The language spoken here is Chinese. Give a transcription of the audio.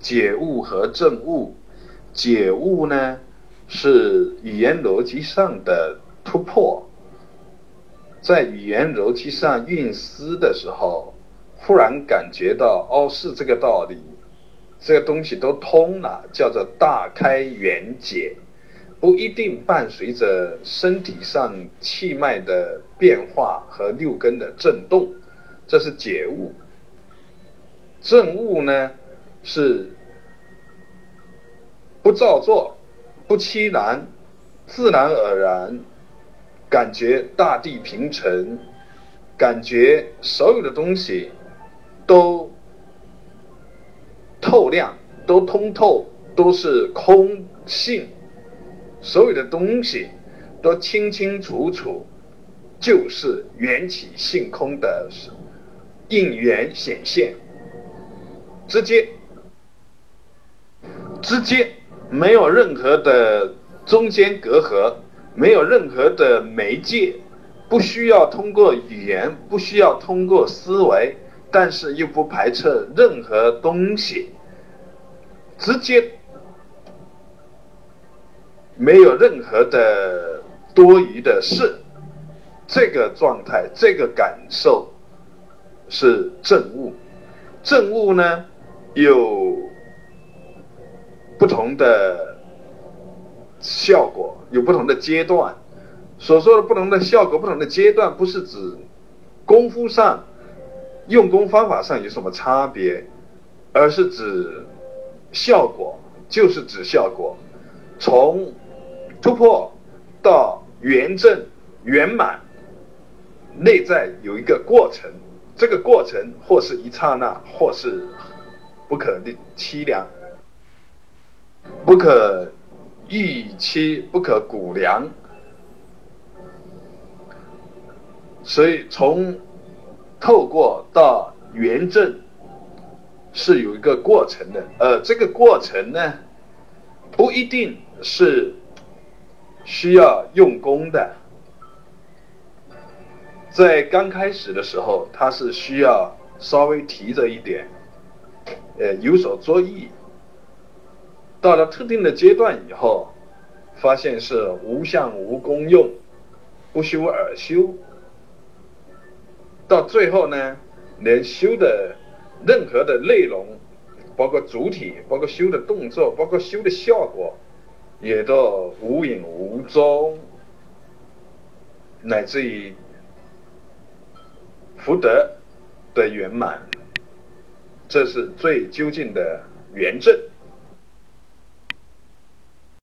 解悟和证悟。解悟呢，是语言逻辑上的突破，在语言逻辑上运思的时候，忽然感觉到哦，是这个道理，这个东西都通了，叫做大开圆解，不一定伴随着身体上气脉的变化和六根的震动，这是解悟。证悟呢，是。不造作，不欺难，自然而然，感觉大地平沉，感觉所有的东西都透亮，都通透，都是空性，所有的东西都清清楚楚，就是缘起性空的应缘显现，直接，直接。没有任何的中间隔阂，没有任何的媒介，不需要通过语言，不需要通过思维，但是又不排斥任何东西，直接没有任何的多余的事，这个状态，这个感受是正悟。正悟呢，有。不同的效果有不同的阶段，所说的不同的效果、不同的阶段，不是指功夫上、用功方法上有什么差别，而是指效果，就是指效果。从突破到圆正圆满，内在有一个过程，这个过程或是一刹那，或是不可逆凄凉。不可预期，不可估量，所以从透过到圆正是有一个过程的，呃，这个过程呢，不一定是需要用功的，在刚开始的时候，它是需要稍微提着一点，呃，有所作意。到了特定的阶段以后，发现是无相无功用，不修而修。到最后呢，连修的任何的内容，包括主体，包括修的动作，包括修的效果，也都无影无踪，乃至于福德的圆满，这是最究竟的圆证。